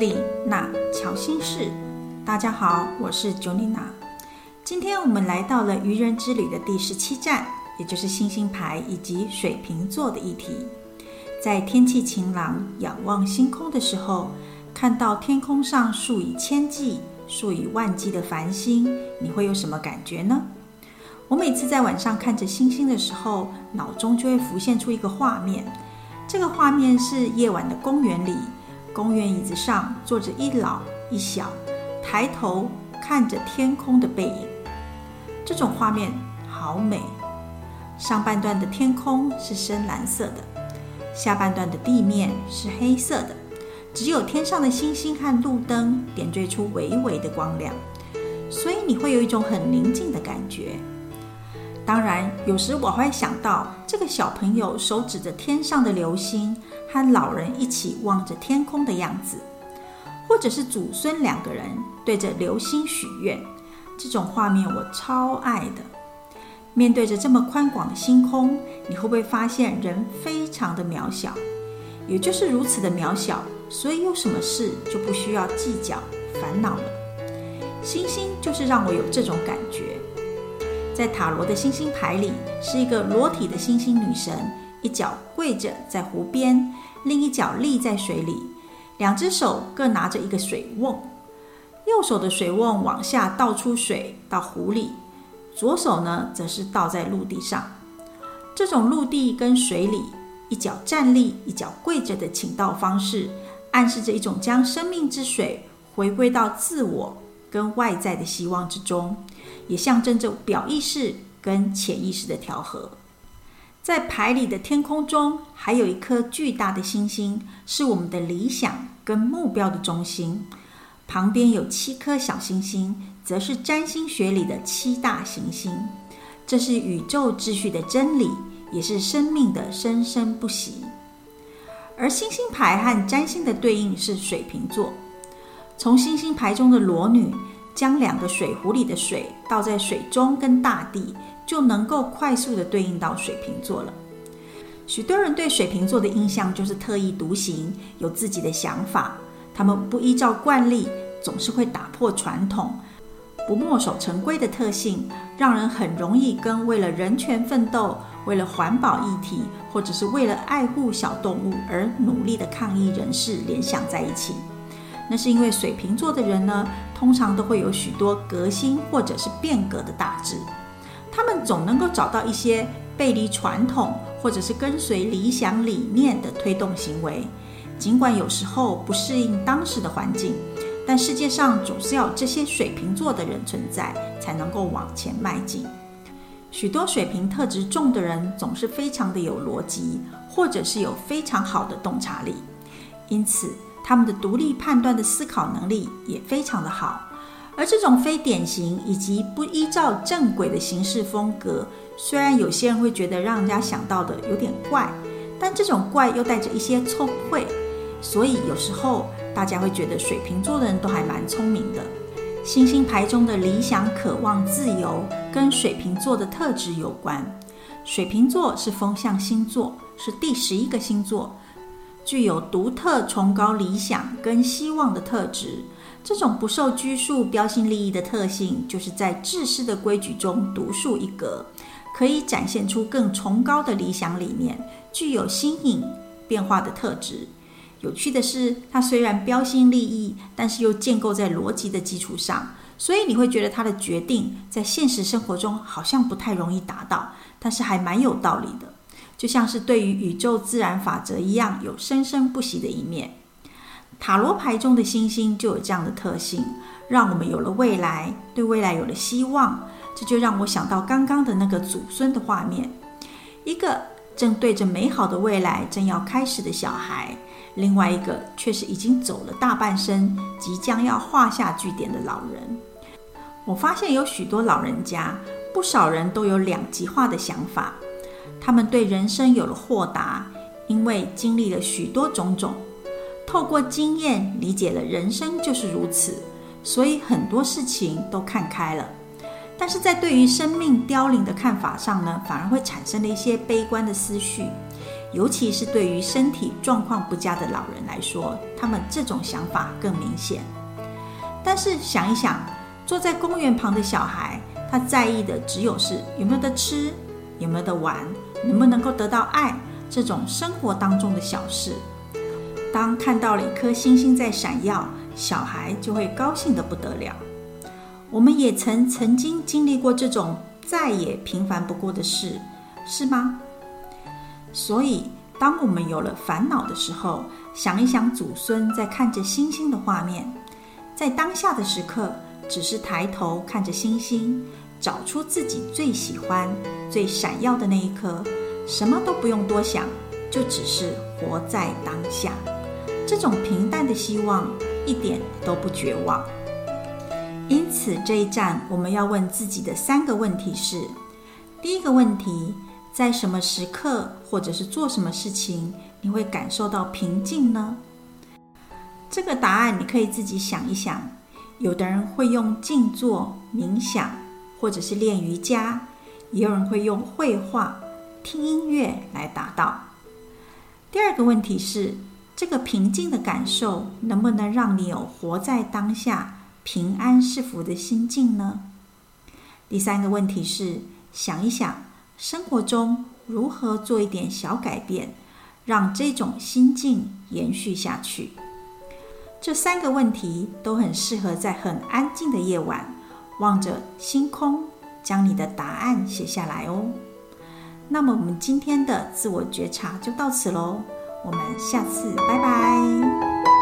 丽娜乔心事，大家好，我是 j o n i n a 今天我们来到了愚人之旅的第十七站，也就是星星牌以及水瓶座的议题。在天气晴朗、仰望星空的时候，看到天空上数以千计、数以万计的繁星，你会有什么感觉呢？我每次在晚上看着星星的时候，脑中就会浮现出一个画面。这个画面是夜晚的公园里。公园椅子上坐着一老一小，抬头看着天空的背影。这种画面好美。上半段的天空是深蓝色的，下半段的地面是黑色的，只有天上的星星和路灯点缀出微微的光亮，所以你会有一种很宁静的感觉。当然，有时我会想到这个小朋友手指着天上的流星，和老人一起望着天空的样子，或者是祖孙两个人对着流星许愿，这种画面我超爱的。面对着这么宽广的星空，你会不会发现人非常的渺小？也就是如此的渺小，所以有什么事就不需要计较、烦恼了。星星就是让我有这种感觉。在塔罗的星星牌里，是一个裸体的星星女神，一脚跪着在湖边，另一脚立在水里，两只手各拿着一个水瓮，右手的水瓮往下倒出水到湖里，左手呢则是倒在陆地上。这种陆地跟水里一脚站立一脚跪着的请道方式，暗示着一种将生命之水回归到自我跟外在的希望之中。也象征着表意识跟潜意识的调和。在牌里的天空中，还有一颗巨大的星星，是我们的理想跟目标的中心。旁边有七颗小星星，则是占星学里的七大行星。这是宇宙秩序的真理，也是生命的生生不息。而星星牌和占星的对应是水瓶座。从星星牌中的裸女。将两个水壶里的水倒在水中跟大地，就能够快速的对应到水瓶座了。许多人对水瓶座的印象就是特立独行，有自己的想法，他们不依照惯例，总是会打破传统，不墨守成规的特性，让人很容易跟为了人权奋斗、为了环保议题，或者是为了爱护小动物而努力的抗议人士联想在一起。那是因为水瓶座的人呢，通常都会有许多革新或者是变革的大志，他们总能够找到一些背离传统或者是跟随理想理念的推动行为。尽管有时候不适应当时的环境，但世界上总是要这些水瓶座的人存在，才能够往前迈进。许多水瓶特质重的人总是非常的有逻辑，或者是有非常好的洞察力，因此。他们的独立判断的思考能力也非常的好，而这种非典型以及不依照正轨的行事风格，虽然有些人会觉得让人家想到的有点怪，但这种怪又带着一些聪慧，所以有时候大家会觉得水瓶座的人都还蛮聪明的。星星牌中的理想、渴望、自由，跟水瓶座的特质有关。水瓶座是风象星座，是第十一个星座。具有独特、崇高理想跟希望的特质，这种不受拘束、标新立异的特性，就是在制式的规矩中独树一格，可以展现出更崇高的理想理念，具有新颖、变化的特质。有趣的是，它虽然标新立异，但是又建构在逻辑的基础上，所以你会觉得它的决定在现实生活中好像不太容易达到，但是还蛮有道理的。就像是对于宇宙自然法则一样，有生生不息的一面。塔罗牌中的星星就有这样的特性，让我们有了未来，对未来有了希望。这就让我想到刚刚的那个祖孙的画面：一个正对着美好的未来正要开始的小孩，另外一个却是已经走了大半生，即将要画下句点的老人。我发现有许多老人家，不少人都有两极化的想法。他们对人生有了豁达，因为经历了许多种种，透过经验理解了人生就是如此，所以很多事情都看开了。但是在对于生命凋零的看法上呢，反而会产生了一些悲观的思绪，尤其是对于身体状况不佳的老人来说，他们这种想法更明显。但是想一想，坐在公园旁的小孩，他在意的只有是有没有得吃，有没有得玩，能不能够得到爱，这种生活当中的小事。当看到了一颗星星在闪耀，小孩就会高兴得不得了。我们也曾曾经经历过这种再也平凡不过的事，是吗？所以，当我们有了烦恼的时候，想一想祖孙在看着星星的画面，在当下的时刻，只是抬头看着星星，找出自己最喜欢、最闪耀的那一颗，什么都不用多想，就只是活在当下。这种平淡的希望，一点都不绝望。因此，这一站我们要问自己的三个问题是：第一个问题。在什么时刻，或者是做什么事情，你会感受到平静呢？这个答案你可以自己想一想。有的人会用静坐、冥想，或者是练瑜伽；也有人会用绘画、听音乐来达到。第二个问题是，这个平静的感受能不能让你有活在当下、平安是福的心境呢？第三个问题是，想一想。生活中如何做一点小改变，让这种心境延续下去？这三个问题都很适合在很安静的夜晚，望着星空，将你的答案写下来哦。那么，我们今天的自我觉察就到此喽，我们下次拜拜。